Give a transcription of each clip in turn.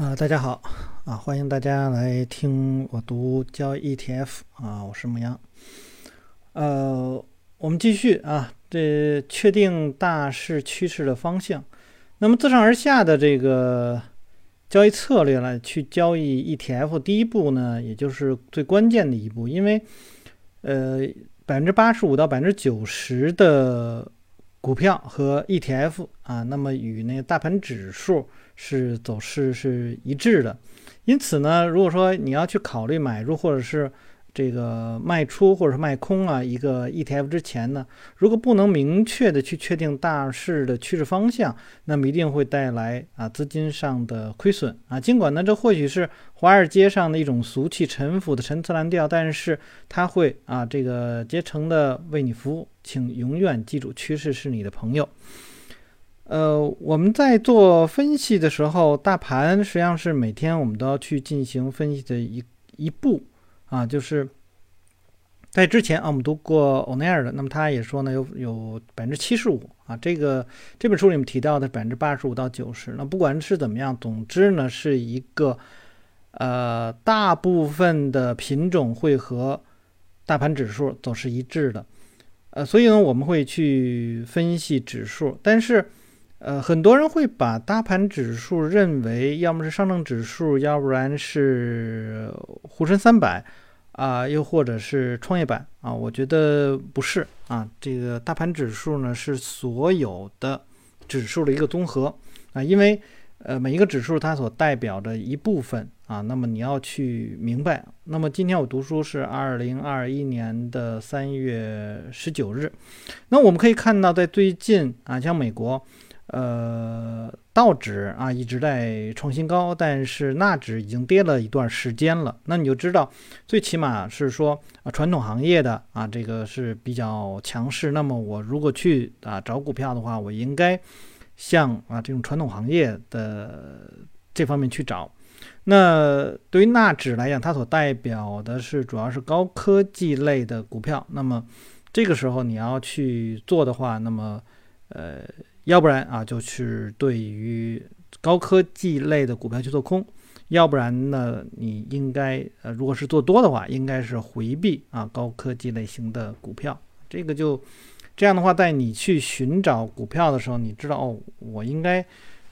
啊，大家好啊，欢迎大家来听我读交易 ETF 啊，我是牧羊。呃，我们继续啊，这确定大势趋势的方向。那么自上而下的这个交易策略来去交易 ETF，第一步呢，也就是最关键的一步，因为呃，百分之八十五到百分之九十的股票和 ETF 啊，那么与那个大盘指数。是走势是一致的，因此呢，如果说你要去考虑买入或者是这个卖出或者是卖空啊一个 ETF 之前呢，如果不能明确的去确定大势的趋势方向，那么一定会带来啊资金上的亏损啊。尽管呢，这或许是华尔街上的一种俗气陈腐的陈词滥调，但是它会啊这个竭诚的为你服务，请永远记住，趋势是你的朋友。呃，我们在做分析的时候，大盘实际上是每天我们都要去进行分析的一一步啊，就是在之前啊，我们读过欧奈尔的，那么他也说呢，有有百分之七十五啊，这个这本书里面提到的百分之八十五到九十，那不管是怎么样，总之呢，是一个呃，大部分的品种会和大盘指数走势一致的，呃，所以呢，我们会去分析指数，但是。呃，很多人会把大盘指数认为要么是上证指数，要不然是沪深三百，啊，又或者是创业板啊。我觉得不是啊，这个大盘指数呢是所有的指数的一个综合啊，因为呃每一个指数它所代表的一部分啊，那么你要去明白。那么今天我读书是二零二一年的三月十九日，那我们可以看到在最近啊，像美国。呃，道指啊一直在创新高，但是纳指已经跌了一段时间了。那你就知道，最起码是说啊，传统行业的啊这个是比较强势。那么我如果去啊找股票的话，我应该向啊这种传统行业的这方面去找。那对于纳指来讲，它所代表的是主要是高科技类的股票。那么这个时候你要去做的话，那么呃。要不然啊，就是对于高科技类的股票去做空；要不然呢，你应该呃，如果是做多的话，应该是回避啊高科技类型的股票。这个就这样的话，在你去寻找股票的时候，你知道哦，我应该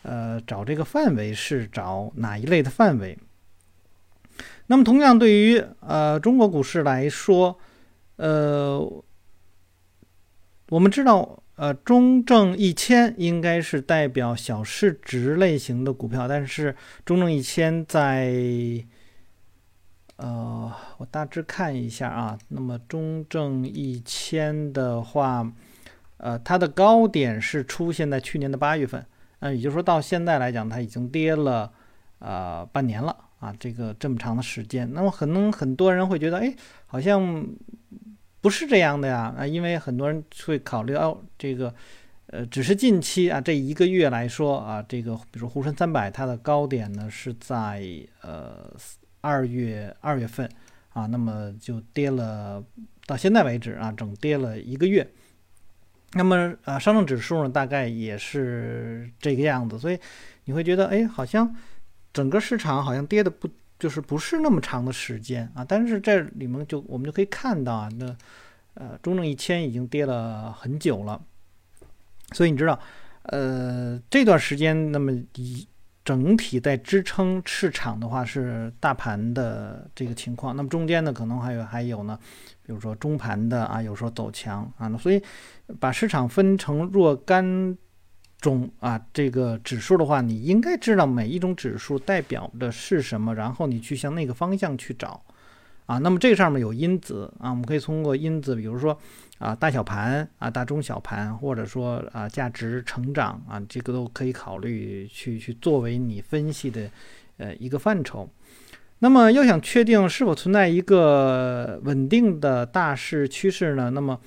呃找这个范围是找哪一类的范围。那么同样对于呃中国股市来说，呃，我们知道。呃，中证一千应该是代表小市值类型的股票，但是中证一千在，呃，我大致看一下啊，那么中证一千的话，呃，它的高点是出现在去年的八月份，呃，也就是说到现在来讲，它已经跌了呃半年了啊，这个这么长的时间，那么可能很多人会觉得，哎，好像。不是这样的呀，啊，因为很多人会考虑哦，这个，呃，只是近期啊，这一个月来说啊，这个比如沪深三百，它的高点呢是在呃二月二月份啊，那么就跌了，到现在为止啊，整跌了一个月。那么啊，上证指数呢，大概也是这个样子，所以你会觉得，哎，好像整个市场好像跌的不。就是不是那么长的时间啊，但是这里面就我们就可以看到啊，那呃中证一千已经跌了很久了，所以你知道，呃这段时间那么以整体在支撑市场的话是大盘的这个情况，那么中间呢可能还有还有呢，比如说中盘的啊，有时候走强啊，所以把市场分成若干。中啊，这个指数的话，你应该知道每一种指数代表的是什么，然后你去向那个方向去找，啊，那么这上面有因子啊，我们可以通过因子，比如说啊大小盘啊大中小盘，或者说啊价值成长啊，这个都可以考虑去去作为你分析的呃一个范畴。那么要想确定是否存在一个稳定的大势趋势呢？那么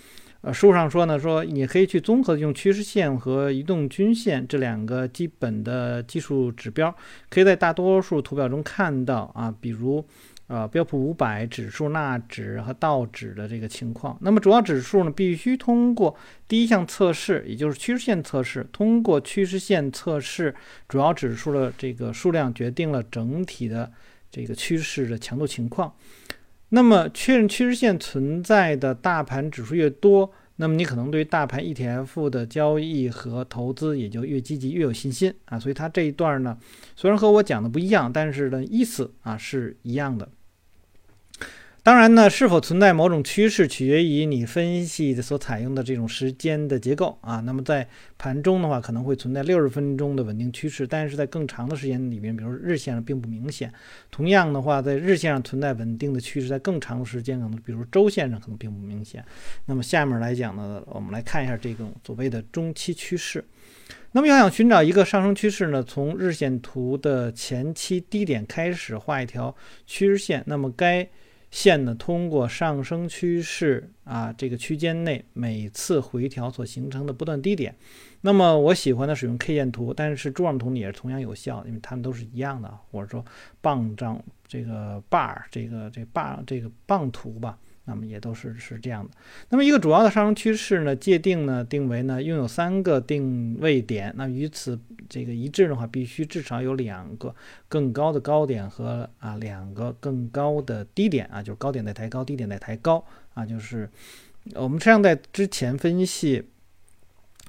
呃，书上说呢，说你可以去综合用趋势线和移动均线这两个基本的技术指标，可以在大多数图表中看到啊，比如呃标普五百指数、纳指和道指的这个情况。那么主要指数呢，必须通过第一项测试，也就是趋势线测试。通过趋势线测试，主要指数的这个数量决定了整体的这个趋势的强度情况。那么确认趋势线存在的大盘指数越多。那么你可能对大盘 ETF 的交易和投资也就越积极越有信心啊，所以它这一段呢，虽然和我讲的不一样，但是呢意思啊是一样的。当然呢，是否存在某种趋势，取决于你分析的所采用的这种时间的结构啊。那么在盘中的话，可能会存在六十分钟的稳定趋势，但是在更长的时间里面，比如日线上并不明显。同样的话，在日线上存在稳定的趋势，在更长的时间可能，比如周线上可能并不明显。那么下面来讲呢，我们来看一下这种所谓的中期趋势。那么要想寻找一个上升趋势呢，从日线图的前期低点开始画一条趋势线，那么该线呢，通过上升趋势啊这个区间内每次回调所形成的不断低点。那么我喜欢的使用 K 线图，但是柱状图也是同样有效，因为它们都是一样的，或者说棒状这个 bar 这个这 bar 这个棒图吧。那么也都是是这样的。那么一个主要的上升趋势呢，界定呢定为呢拥有三个定位点。那与此这个一致的话，必须至少有两个更高的高点和啊两个更高的低点啊，就是高点在抬高，低点在抬高啊。就是我们实际上在之前分析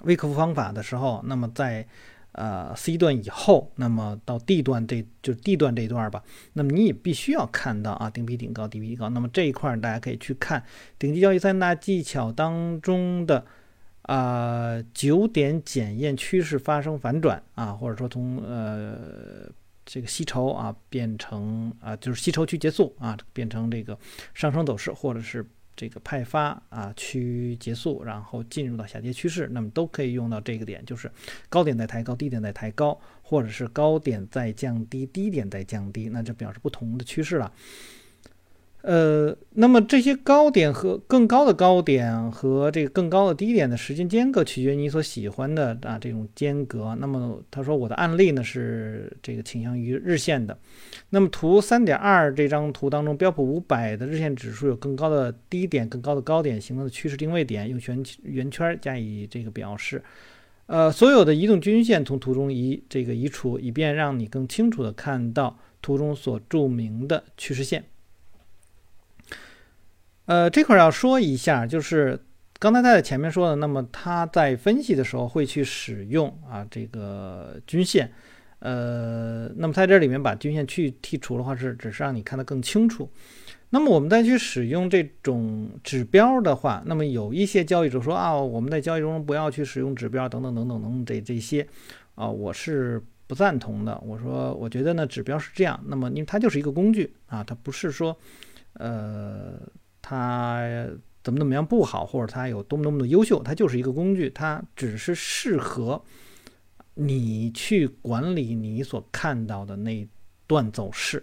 微克服方法的时候，那么在。呃，C 段以后，那么到 D 段，这就是 D 段这一段吧。那么你也必须要看到啊，顶比顶高，低比低高。那么这一块大家可以去看顶级交易三大技巧当中的啊九点检验趋势发生反转啊，或者说从呃这个吸筹啊变成啊就是吸筹区结束啊变成这个上升走势，或者是。这个派发啊区结束，然后进入到下跌趋势，那么都可以用到这个点，就是高点在抬高，低点在抬高，或者是高点在降低，低点在降低，那就表示不同的趋势了。呃，那么这些高点和更高的高点和这个更高的低点的时间间隔，取决于你所喜欢的啊这种间隔。那么他说我的案例呢是这个倾向于日线的。那么图三点二这张图当中，标普五百的日线指数有更高的低点、更高的高点形成的趋势定位点，用圆圆圈加以这个表示。呃，所有的移动均线从图中移这个移除，以便让你更清楚的看到图中所注明的趋势线。呃，这块要说一下，就是刚才他在前面说的，那么他在分析的时候会去使用啊这个均线，呃，那么在这里面把均线去剔除的话，是只是让你看得更清楚。那么我们再去使用这种指标的话，那么有一些交易者说啊，我们在交易中不要去使用指标等等等等等等这这些啊，我是不赞同的。我说，我觉得呢，指标是这样，那么因为它就是一个工具啊，它不是说呃。它怎么怎么样不好，或者它有多么多么的优秀，它就是一个工具，它只是适合你去管理你所看到的那段走势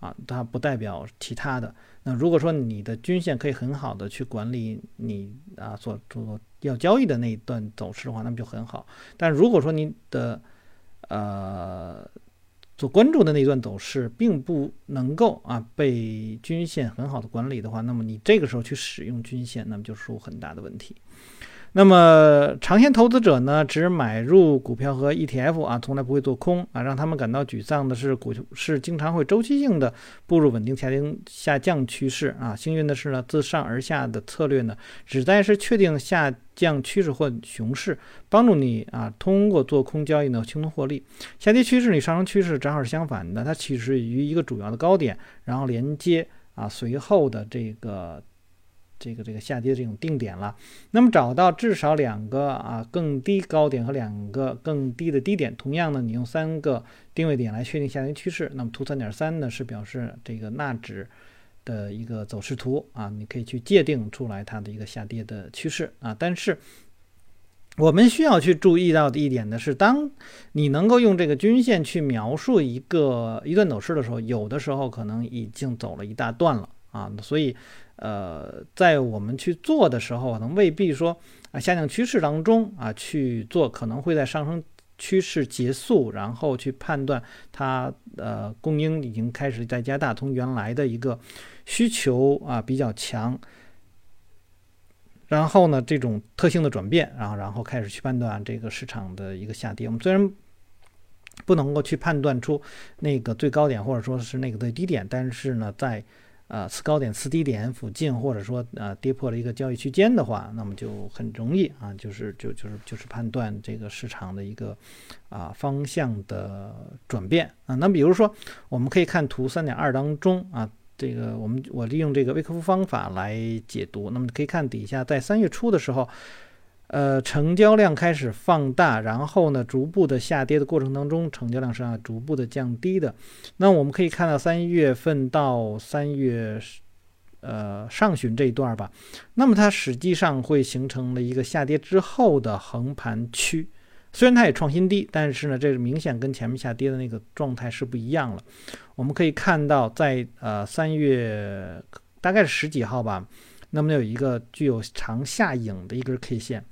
啊，它不代表其他的。那如果说你的均线可以很好的去管理你啊所做要交易的那一段走势的话，那么就很好。但如果说你的呃。所关注的那段走势并不能够啊被均线很好的管理的话，那么你这个时候去使用均线，那么就出很大的问题。那么长线投资者呢，只买入股票和 ETF 啊，从来不会做空啊。让他们感到沮丧的是，股市经常会周期性的步入稳定下跌下降趋势啊。幸运的是呢，自上而下的策略呢，旨在是确定下降趋势或熊市，帮助你啊通过做空交易呢轻松获利。下跌趋势与上升趋势正好是相反的，它起始于一个主要的高点，然后连接啊随后的这个。这个这个下跌这种定点了，那么找到至少两个啊更低高点和两个更低的低点，同样呢，你用三个定位点来确定下跌趋势。那么图三点三呢是表示这个纳指的一个走势图啊，你可以去界定出来它的一个下跌的趋势啊。但是我们需要去注意到的一点呢是，当你能够用这个均线去描述一个一段走势的时候，有的时候可能已经走了一大段了啊，所以。呃，在我们去做的时候，可能未必说啊下降趋势当中啊去做，可能会在上升趋势结束，然后去判断它呃供应已经开始在加大，从原来的一个需求啊比较强，然后呢这种特性的转变，然后然后开始去判断这个市场的一个下跌。我们虽然不能够去判断出那个最高点或者说是那个最低点，但是呢在呃，次高点、次低点附近，或者说呃跌破了一个交易区间的话，那么就很容易啊，就是就就是就是判断这个市场的一个啊方向的转变啊。那比如说，我们可以看图三点二当中啊，这个我们我利用这个微克夫方法来解读，那么可以看底下在三月初的时候。呃，成交量开始放大，然后呢，逐步的下跌的过程当中，成交量是要逐步的降低的。那我们可以看到三月份到三月呃上旬这一段吧，那么它实际上会形成了一个下跌之后的横盘区。虽然它也创新低，但是呢，这是明显跟前面下跌的那个状态是不一样了。我们可以看到，在呃三月大概是十几号吧。那么有一个具有长下影的一根 K 线，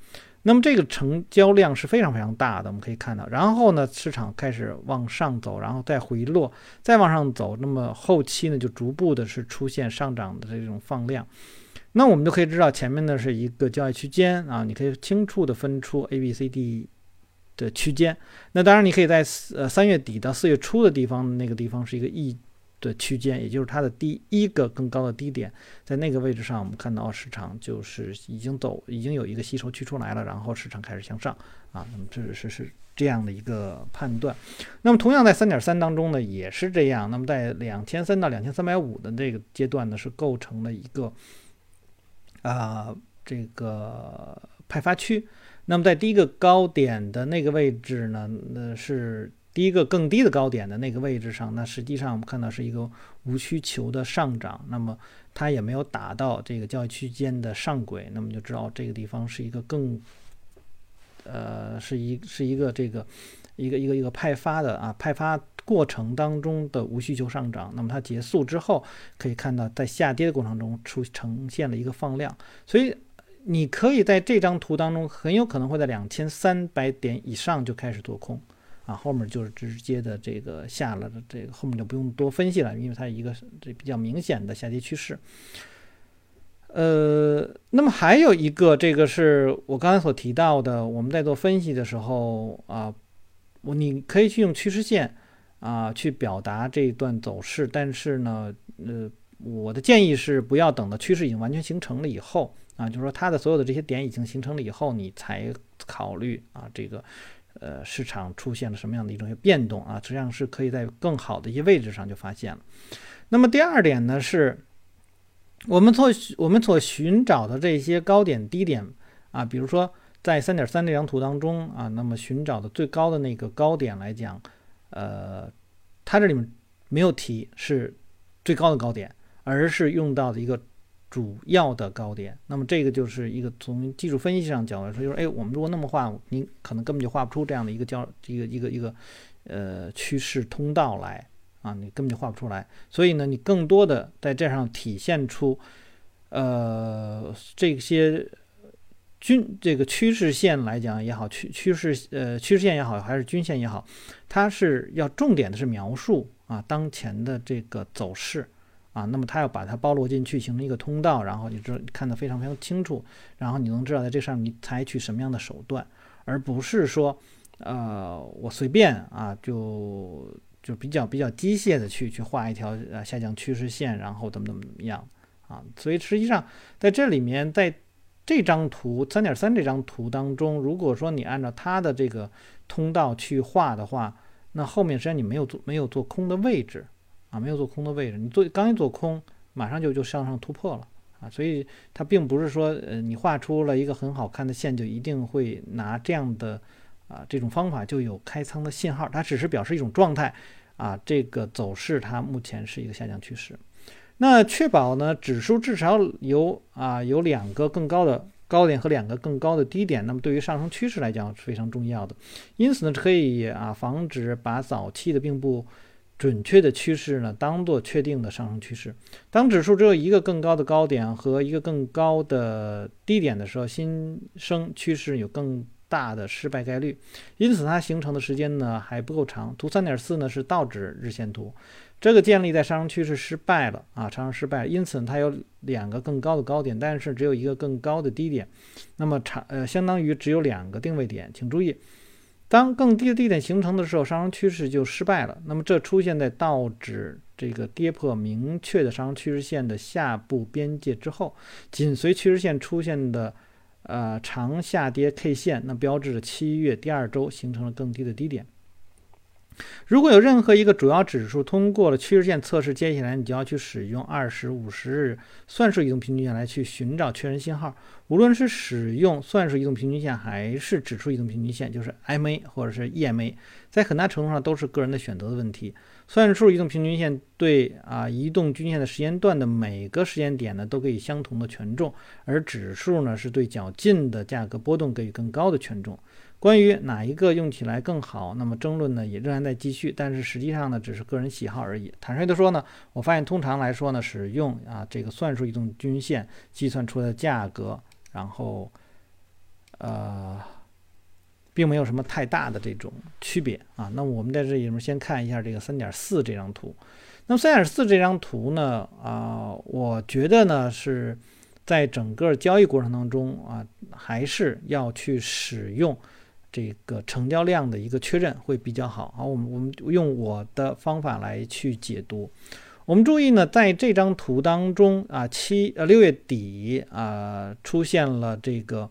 那么这个成交量是非常非常大的，我们可以看到。然后呢，市场开始往上走，然后再回落，再往上走。那么后期呢，就逐步的是出现上涨的这种放量。那我们就可以知道，前面呢是一个交易区间啊，你可以清楚的分出 A、B、C、D 的区间。那当然，你可以在呃三月底到四月初的地方，那个地方是一个 E。的区间，也就是它的第一个更高的低点，在那个位置上，我们看到市场就是已经走，已经有一个吸筹区出来了，然后市场开始向上啊。那么这是是这样的一个判断。那么同样在三点三当中呢，也是这样。那么在两千三到两千三百五的这个阶段呢，是构成了一个啊这个派发区。那么在第一个高点的那个位置呢，那是。第一个更低的高点的那个位置上，那实际上我们看到是一个无需求的上涨，那么它也没有打到这个交易区间的上轨，那么就知道这个地方是一个更，呃，是一是一个这个一个一个一个派发的啊派发过程当中的无需求上涨，那么它结束之后可以看到在下跌的过程中出呈现了一个放量，所以你可以在这张图当中很有可能会在两千三百点以上就开始做空。啊，后面就是直接的这个下了的这个后面就不用多分析了，因为它一个这比较明显的下跌趋势。呃，那么还有一个，这个是我刚才所提到的，我们在做分析的时候啊，我你可以去用趋势线啊去表达这一段走势，但是呢，呃，我的建议是不要等到趋势已经完全形成了以后啊，就是说它的所有的这些点已经形成了以后，你才考虑啊这个。呃，市场出现了什么样的一种变动啊？实际上是可以在更好的一些位置上就发现了。那么第二点呢，是我们所我们所寻找的这些高点低点啊，比如说在三点三这张图当中啊，那么寻找的最高的那个高点来讲，呃，它这里面没有提是最高的高点，而是用到的一个。主要的高点，那么这个就是一个从技术分析上角度来说，就是哎，我们如果那么画，您可能根本就画不出这样的一个交一个一个一个呃趋势通道来啊，你根本就画不出来。所以呢，你更多的在这上体现出呃这些均这个趋势线来讲也好，趋趋势呃趋势线也好，还是均线也好，它是要重点的是描述啊当前的这个走势。啊，那么它要把它包罗进去，形成一个通道，然后你知看得非常非常清楚，然后你能知道在这上面你采取什么样的手段，而不是说，呃，我随便啊，就就比较比较机械的去去画一条呃下降趋势线，然后怎么怎么怎么样啊？所以实际上在这里面，在这张图三点三这张图当中，如果说你按照它的这个通道去画的话，那后面实际上你没有做没有做空的位置。啊，没有做空的位置，你做刚一做空，马上就就向上突破了啊，所以它并不是说，呃，你画出了一个很好看的线，就一定会拿这样的啊这种方法就有开仓的信号，它只是表示一种状态啊，这个走势它目前是一个下降趋势。那确保呢，指数至少有啊有两个更高的高点和两个更高的低点，那么对于上升趋势来讲是非常重要的。因此呢，可以啊防止把早期的并不。准确的趋势呢，当做确定的上升趋势。当指数只有一个更高的高点和一个更高的低点的时候，新生趋势有更大的失败概率，因此它形成的时间呢还不够长。图三点四呢是倒指日线图，这个建立在上升趋势失败了啊，上升失败，因此它有两个更高的高点，但是只有一个更高的低点，那么长呃相当于只有两个定位点，请注意。当更低的低点形成的时候，上升趋势就失败了。那么这出现在道指这个跌破明确的上升趋势线的下部边界之后，紧随趋势线出现的呃长下跌 K 线，那标志着七月第二周形成了更低的低点。如果有任何一个主要指数通过了趋势线测试，接下来你就要去使用二十五十日算术移动平均线来去寻找确认信号。无论是使用算术移动平均线还是指数移动平均线，就是 MA 或者是 EMA，在很大程度上都是个人的选择的问题。算术移动平均线对啊移动均线的时间段的每个时间点呢都给予相同的权重，而指数呢是对较近的价格波动给予更高的权重。关于哪一个用起来更好，那么争论呢也仍然在继续，但是实际上呢只是个人喜好而已。坦率的说呢，我发现通常来说呢，使用啊这个算术移动均线计算出来的价格，然后呃并没有什么太大的这种区别啊。那我们在这里面先看一下这个三点四这张图。那么三点四这张图呢啊，我觉得呢是在整个交易过程当中啊，还是要去使用。这个成交量的一个确认会比较好。好，我们我们用我的方法来去解读。我们注意呢，在这张图当中啊，七呃六月底啊出现了这个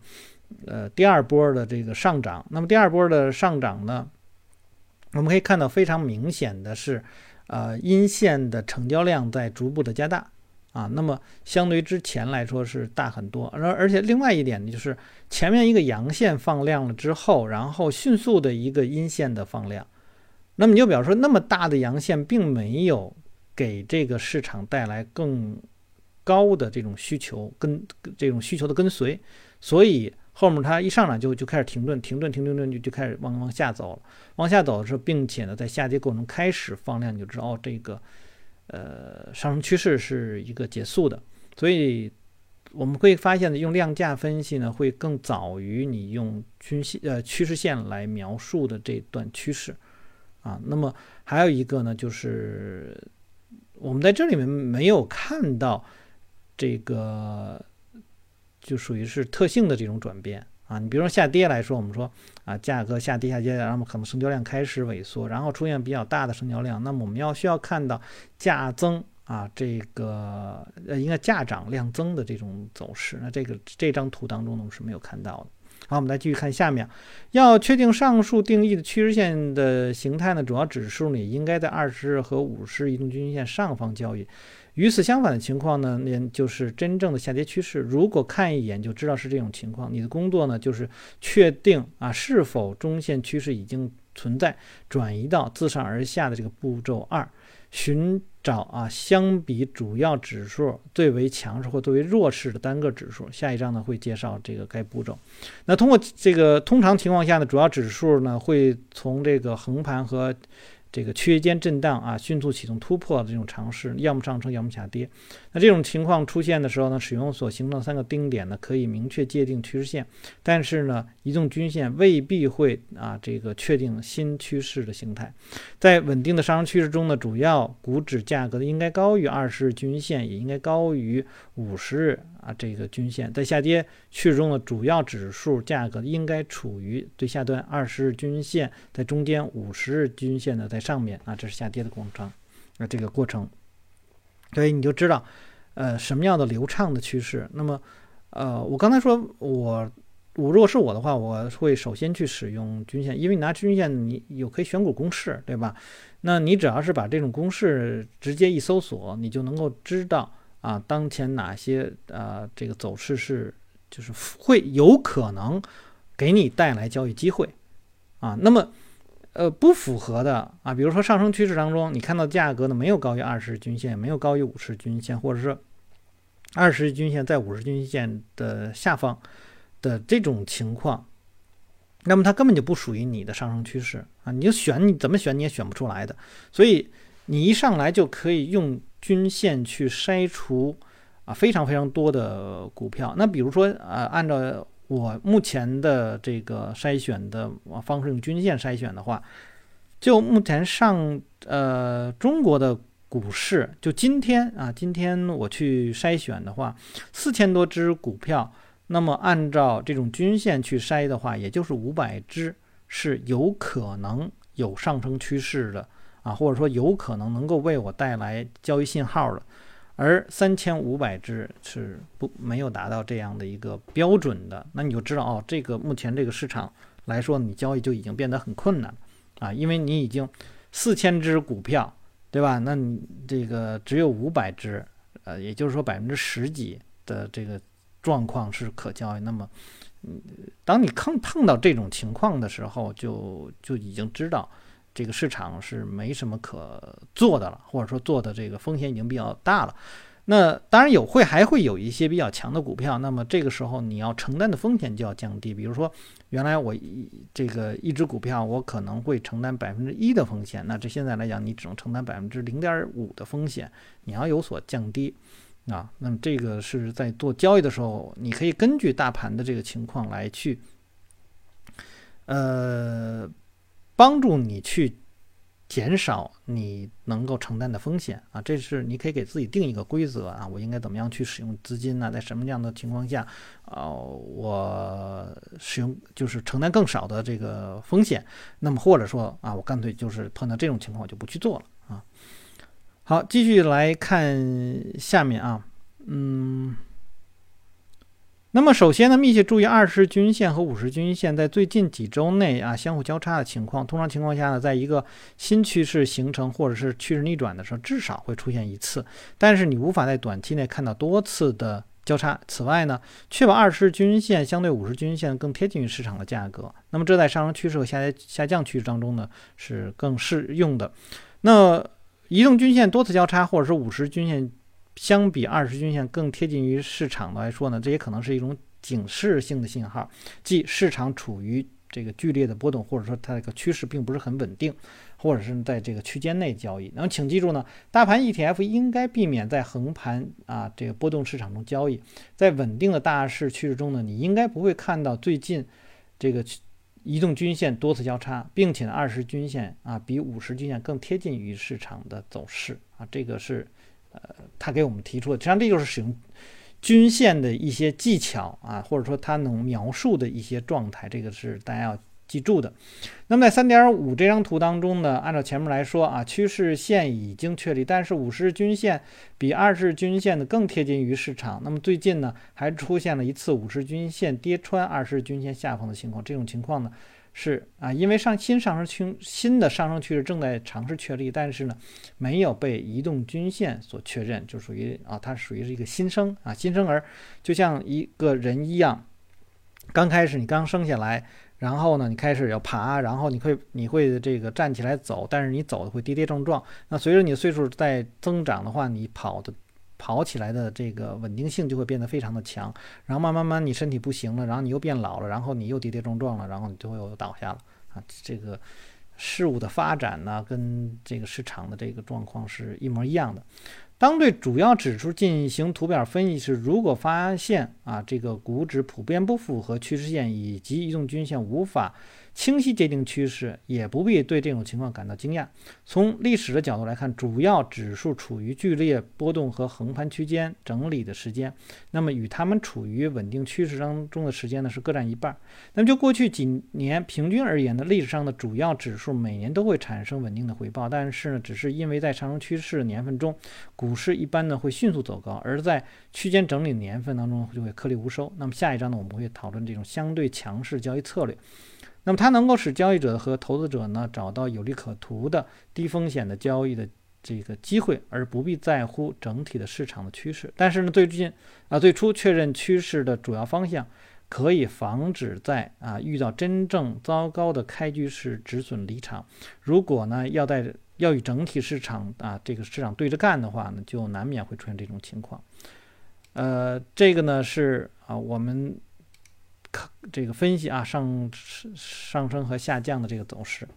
呃第二波的这个上涨。那么第二波的上涨呢，我们可以看到非常明显的是，呃阴线的成交量在逐步的加大。啊，那么相对于之前来说是大很多，而而且另外一点呢，就是前面一个阳线放量了之后，然后迅速的一个阴线的放量，那么你就比方说那么大的阳线并没有给这个市场带来更高的这种需求跟这种需求的跟随，所以后面它一上来就就开始停顿，停顿，停顿，顿就就开始往往下走了，往下走的时候，并且呢在下跌过程中开始放量，你就知道哦这个。呃，上升趋势是一个结束的，所以我们会发现呢，用量价分析呢，会更早于你用均线呃趋势线来描述的这段趋势啊。那么还有一个呢，就是我们在这里面没有看到这个，就属于是特性的这种转变。啊，你比如说下跌来说，我们说啊，价格下跌下跌，然后可能成交量开始萎缩，然后出现比较大的成交量，那么我们要需要看到价增啊，这个呃应该价涨量增的这种走势，那这个这张图当中呢我们是没有看到的。好，我们来继续看下面，要确定上述定义的趋势线的形态呢，主要指数呢应该在二十日和五十日移动均线上方交易。与此相反的情况呢，那就是真正的下跌趋势。如果看一眼就知道是这种情况，你的工作呢就是确定啊是否中线趋势已经存在，转移到自上而下的这个步骤二，寻找啊相比主要指数最为强势或最为弱势的单个指数。下一章呢会介绍这个该步骤。那通过这个通常情况下呢，主要指数呢会从这个横盘和这个区间震荡啊，迅速启动突破的这种尝试，要么上升，要么下跌。那这种情况出现的时候呢，使用所形成的三个丁点呢，可以明确界定趋势线。但是呢，移动均线未必会啊，这个确定新趋势的形态。在稳定的上升趋势中呢，主要股指价格应该高于二十日均线，也应该高于五十日啊这个均线。在下跌趋势中的主要指数价格应该处于最下端二十日均线，在中间五十日均线呢在上面啊，这是下跌的过程啊这个过程。所以你就知道，呃，什么样的流畅的趋势。那么，呃，我刚才说我。我如果是我的话，我会首先去使用均线，因为你拿均线，你有可以选股公式，对吧？那你只要是把这种公式直接一搜索，你就能够知道啊，当前哪些啊这个走势是就是会有可能给你带来交易机会啊。那么呃不符合的啊，比如说上升趋势当中，你看到价格呢没有高于二十日均线，没有高于五十均线，或者是二十日均线在五十均线的下方。的这种情况，那么它根本就不属于你的上升趋势啊！你就选你怎么选你也选不出来的，所以你一上来就可以用均线去筛除啊非常非常多的股票。那比如说啊，按照我目前的这个筛选的方式用均线筛选的话，就目前上呃中国的股市，就今天啊，今天我去筛选的话，四千多只股票，那么按照这种均线去筛的话，也就是五百只是有可能有上升趋势的啊，或者说有可能能够为我带来交易信号的。而三千五百只是不没有达到这样的一个标准的，那你就知道哦，这个目前这个市场来说，你交易就已经变得很困难啊，因为你已经四千只股票，对吧？那你这个只有五百只，呃，也就是说百分之十几的这个状况是可交易。那么，嗯，当你碰碰到这种情况的时候，就就已经知道。这个市场是没什么可做的了，或者说做的这个风险已经比较大了。那当然有会还会有一些比较强的股票，那么这个时候你要承担的风险就要降低。比如说，原来我一这个一只股票我可能会承担百分之一的风险，那这现在来讲你只能承担百分之零点五的风险，你要有所降低啊。那么这个是在做交易的时候，你可以根据大盘的这个情况来去，呃。帮助你去减少你能够承担的风险啊，这是你可以给自己定一个规则啊，我应该怎么样去使用资金呢？在什么样的情况下，呃，我使用就是承担更少的这个风险？那么或者说啊，我干脆就是碰到这种情况我就不去做了啊。好，继续来看下面啊，嗯。那么首先呢，密切注意二十日均线和五十均线在最近几周内啊相互交叉的情况。通常情况下呢，在一个新趋势形成或者是趋势逆转的时候，至少会出现一次。但是你无法在短期内看到多次的交叉。此外呢，确保二十日均线相对五十均线更贴近于市场的价格。那么这在上升趋势和下下降趋势当中呢是更适用的。那移动均线多次交叉，或者是五十均线。相比二十均线更贴近于市场的来说呢，这也可能是一种警示性的信号，即市场处于这个剧烈的波动，或者说它这个趋势并不是很稳定，或者是在这个区间内交易。那么请记住呢，大盘 ETF 应该避免在横盘啊这个波动市场中交易，在稳定的大势趋势中呢，你应该不会看到最近这个移动均线多次交叉，并且呢二十均线啊比五十均线更贴近于市场的走势啊，这个是。呃，他给我们提出的，实际上这就是使用均线的一些技巧啊，或者说它能描述的一些状态，这个是大家要记住的。那么在三点五这张图当中呢，按照前面来说啊，趋势线已经确立，但是五十日均线比二十日均线的更贴近于市场。那么最近呢，还出现了一次五十均线跌穿二十均线下方的情况，这种情况呢。是啊，因为上新上升趋新的上升趋势正在尝试确立，但是呢，没有被移动均线所确认，就属于啊，它属于是一个新生啊，新生儿，就像一个人一样，刚开始你刚生下来，然后呢，你开始要爬，然后你会你会这个站起来走，但是你走的会跌跌撞撞，那随着你的岁数在增长的话，你跑的。跑起来的这个稳定性就会变得非常的强，然后慢慢慢你身体不行了，然后你又变老了，然后你又跌跌撞撞了，然后你最后又倒下了啊！这个事物的发展呢，跟这个市场的这个状况是一模一样的。当对主要指数进行图表分析时，如果发现啊这个股指普遍不符合趋势线以及移动均线无法。清晰界定趋势，也不必对这种情况感到惊讶。从历史的角度来看，主要指数处于剧烈波动和横盘区间整理的时间，那么与它们处于稳定趋势当中的时间呢是各占一半。那么就过去几年平均而言呢，历史上的主要指数每年都会产生稳定的回报，但是呢，只是因为在上升趋势年份中，股股市一般呢会迅速走高，而在区间整理年份当中就会颗粒无收。那么下一章呢，我们会讨论这种相对强势交易策略。那么它能够使交易者和投资者呢找到有利可图的低风险的交易的这个机会，而不必在乎整体的市场的趋势。但是呢，最近啊最初确认趋势的主要方向，可以防止在啊遇到真正糟糕的开局时止损离场。如果呢要在要与整体市场啊这个市场对着干的话呢，就难免会出现这种情况。呃，这个呢是啊我们看。这个分析啊，上上升和下降的这个走势。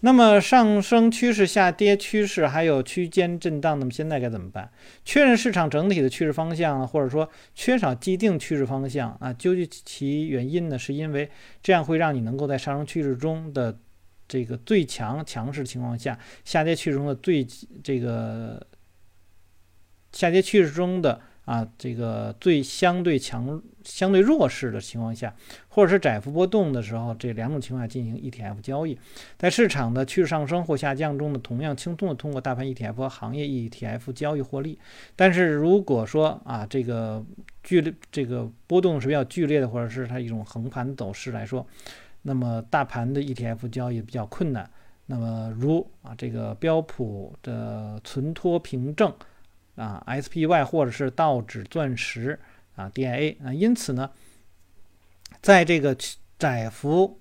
那么上升趋势、下跌趋势，还有区间震荡，那么现在该怎么办？确认市场整体的趋势方向，或者说缺少既定趋势方向啊？究竟其原因呢？是因为这样会让你能够在上升趋势中的这个最强强势情况下，下跌趋势中的最这个下跌趋势中的。啊，这个最相对强、相对弱势的情况下，或者是窄幅波动的时候，这两种情况下进行 ETF 交易，在市场的趋势上升或下降中呢，同样轻松的通过大盘 ETF 和行业 ETF 交易获利。但是如果说啊，这个剧烈、这个波动是比较剧烈的，或者是它一种横盘走势来说，那么大盘的 ETF 交易比较困难。那么如啊，这个标普的存托凭证。啊，SPY 或者是道指钻石啊，DIA 啊，因此呢，在这个窄幅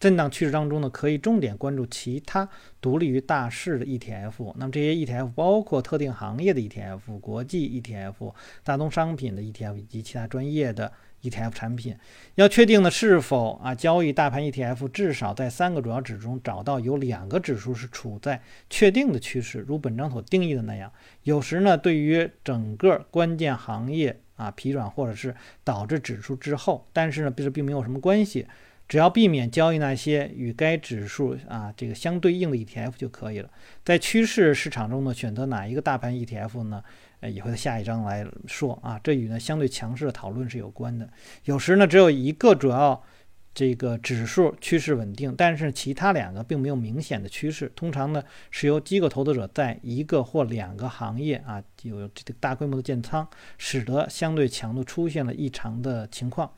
震荡趋势当中呢，可以重点关注其他独立于大势的 ETF。那么这些 ETF 包括特定行业的 ETF、国际 ETF、大宗商品的 ETF 以及其他专业的。ETF 产品要确定的是否啊交易大盘 ETF，至少在三个主要指数中找到有两个指数是处在确定的趋势，如本章所定义的那样。有时呢，对于整个关键行业啊疲软或者是导致指数滞后，但是呢，这并没有什么关系，只要避免交易那些与该指数啊这个相对应的 ETF 就可以了。在趋势市场中呢，选择哪一个大盘 ETF 呢？呃，也会在下一章来说啊，这与呢相对强势的讨论是有关的。有时呢，只有一个主要这个指数趋势稳定，但是其他两个并没有明显的趋势。通常呢，是由机构投资者在一个或两个行业啊有这个大规模的建仓，使得相对强度出现了异常的情况。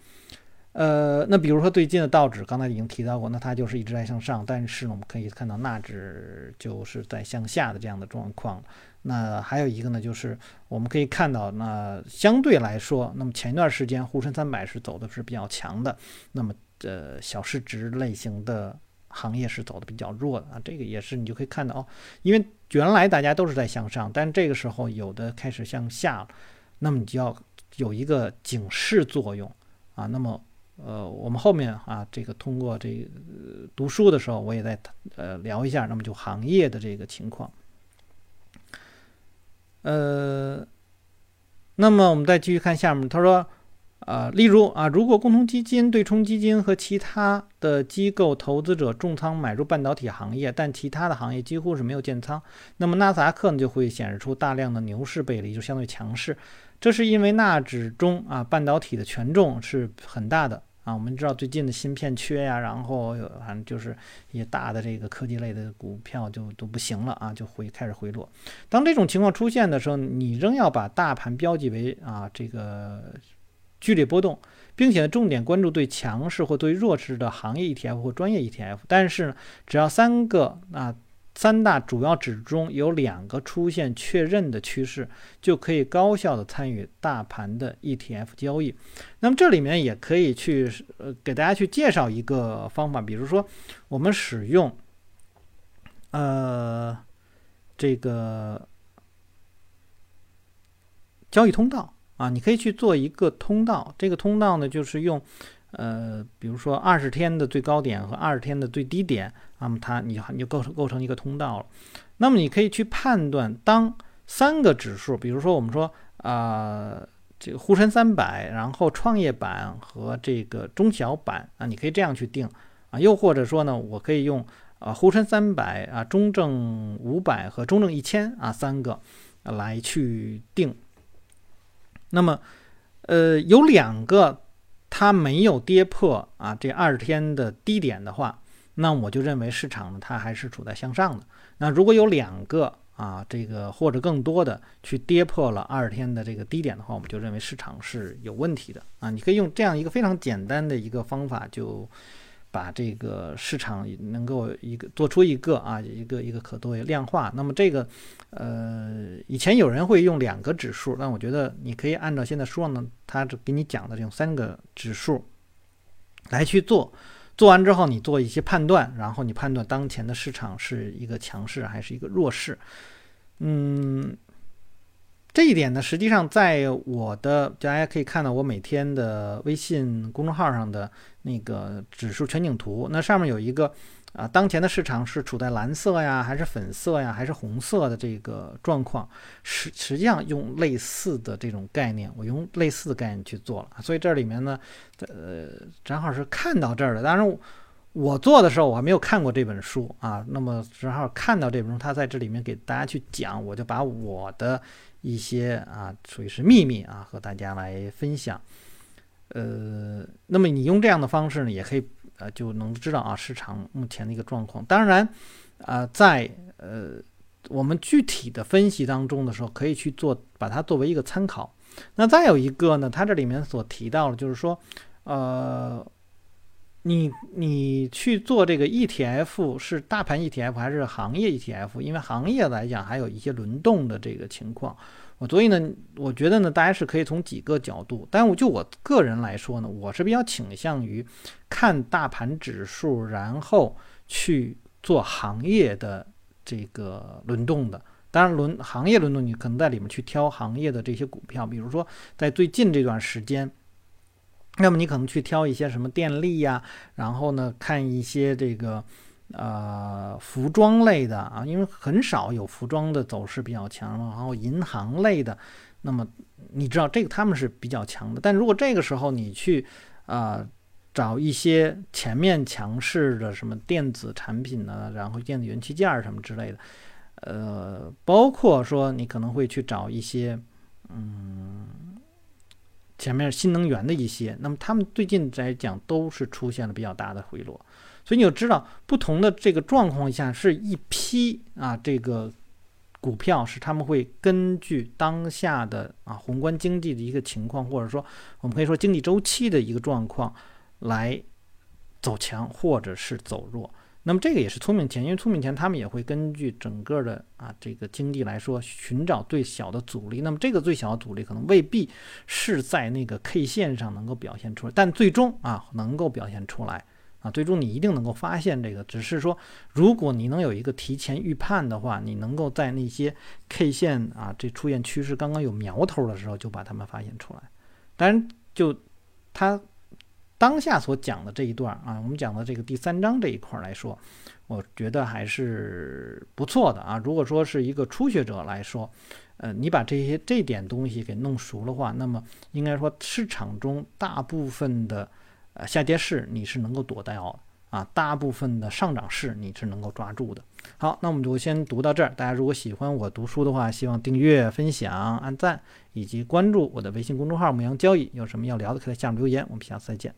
呃，那比如说最近的道指，刚才已经提到过，那它就是一直在向上，但是，我们可以看到纳指就是在向下的这样的状况。那还有一个呢，就是我们可以看到，那相对来说，那么前一段时间沪深三百是走的是比较强的，那么呃小市值类型的行业是走的比较弱的啊，这个也是你就可以看到哦，因为原来大家都是在向上，但这个时候有的开始向下了，那么你就要有一个警示作用啊。那么呃，我们后面啊，这个通过这个读书的时候，我也在呃聊一下，那么就行业的这个情况。呃，那么我们再继续看下面，他说，啊，例如啊，如果共同基金、对冲基金和其他的机构投资者重仓买入半导体行业，但其他的行业几乎是没有建仓，那么纳斯达克呢就会显示出大量的牛市背离，就相对强势。这是因为纳指中啊半导体的权重是很大的。啊，我们知道最近的芯片缺呀，然后有反正就是一些大的这个科技类的股票就都不行了啊，就会开始回落。当这种情况出现的时候，你仍要把大盘标记为啊这个剧烈波动，并且重点关注对强势或对弱势的行业 ETF 或专业 ETF。但是呢，只要三个啊。三大主要指中有两个出现确认的趋势，就可以高效的参与大盘的 ETF 交易。那么这里面也可以去呃给大家去介绍一个方法，比如说我们使用呃这个交易通道啊，你可以去做一个通道。这个通道呢，就是用呃比如说二十天的最高点和二十天的最低点。那么它你你就构成构成一个通道了，那么你可以去判断，当三个指数，比如说我们说啊这个沪深三百，然后创业板和这个中小板啊，你可以这样去定啊，又或者说呢，我可以用啊沪深三百啊中证五百和中证一千啊三个来去定。那么呃有两个它没有跌破啊这二十天的低点的话。那我就认为市场呢，它还是处在向上的。那如果有两个啊，这个或者更多的去跌破了二十天的这个低点的话，我们就认为市场是有问题的啊。你可以用这样一个非常简单的一个方法，就把这个市场能够一个做出一个啊一个一个可作为量化。那么这个呃，以前有人会用两个指数，但我觉得你可以按照现在书上呢，他给你讲的这种三个指数来去做。做完之后，你做一些判断，然后你判断当前的市场是一个强势还是一个弱势。嗯，这一点呢，实际上在我的大家可以看到我每天的微信公众号上的那个指数全景图，那上面有一个啊，当前的市场是处在蓝色呀，还是粉色呀，还是红色的这个状况？实实际上用类似的这种概念，我用类似的概念去做了。所以这里面呢，呃，正好是看到这儿的。当然，我做的时候我还没有看过这本书啊。那么正好看到这本书，他在这里面给大家去讲，我就把我的一些啊，属于是秘密啊，和大家来分享。呃，那么你用这样的方式呢，也可以。呃，就能知道啊，市场目前的一个状况。当然，啊，在呃我们具体的分析当中的时候，可以去做，把它作为一个参考。那再有一个呢，它这里面所提到的，就是说，呃，你你去做这个 ETF 是大盘 ETF 还是行业 ETF？因为行业来讲，还有一些轮动的这个情况。我所以呢，我觉得呢，大家是可以从几个角度，但我就我个人来说呢，我是比较倾向于看大盘指数，然后去做行业的这个轮动的。当然，轮行业轮动，你可能在里面去挑行业的这些股票，比如说在最近这段时间，那么你可能去挑一些什么电力呀，然后呢，看一些这个。呃，服装类的啊，因为很少有服装的走势比较强，然后银行类的，那么你知道这个他们是比较强的。但如果这个时候你去啊找一些前面强势的什么电子产品呢，然后电子元器件什么之类的，呃，包括说你可能会去找一些嗯前面新能源的一些，那么他们最近来讲都是出现了比较大的回落。所以你就知道，不同的这个状况下，是一批啊，这个股票是他们会根据当下的啊宏观经济的一个情况，或者说我们可以说经济周期的一个状况来走强或者是走弱。那么这个也是聪明钱，因为聪明钱他们也会根据整个的啊这个经济来说寻找最小的阻力。那么这个最小的阻力可能未必是在那个 K 线上能够表现出来，但最终啊能够表现出来。啊，最终你一定能够发现这个，只是说，如果你能有一个提前预判的话，你能够在那些 K 线啊，这出现趋势刚刚有苗头的时候，就把它们发现出来。当然，就它当下所讲的这一段啊，我们讲的这个第三章这一块来说，我觉得还是不错的啊。如果说是一个初学者来说，呃，你把这些这点东西给弄熟的话，那么应该说市场中大部分的。呃，下跌市你是能够躲掉的啊，大部分的上涨市你是能够抓住的。好，那我们就先读到这儿。大家如果喜欢我读书的话，希望订阅、分享、按赞以及关注我的微信公众号“牧羊交易”。有什么要聊的，可以在下面留言。我们下次再见。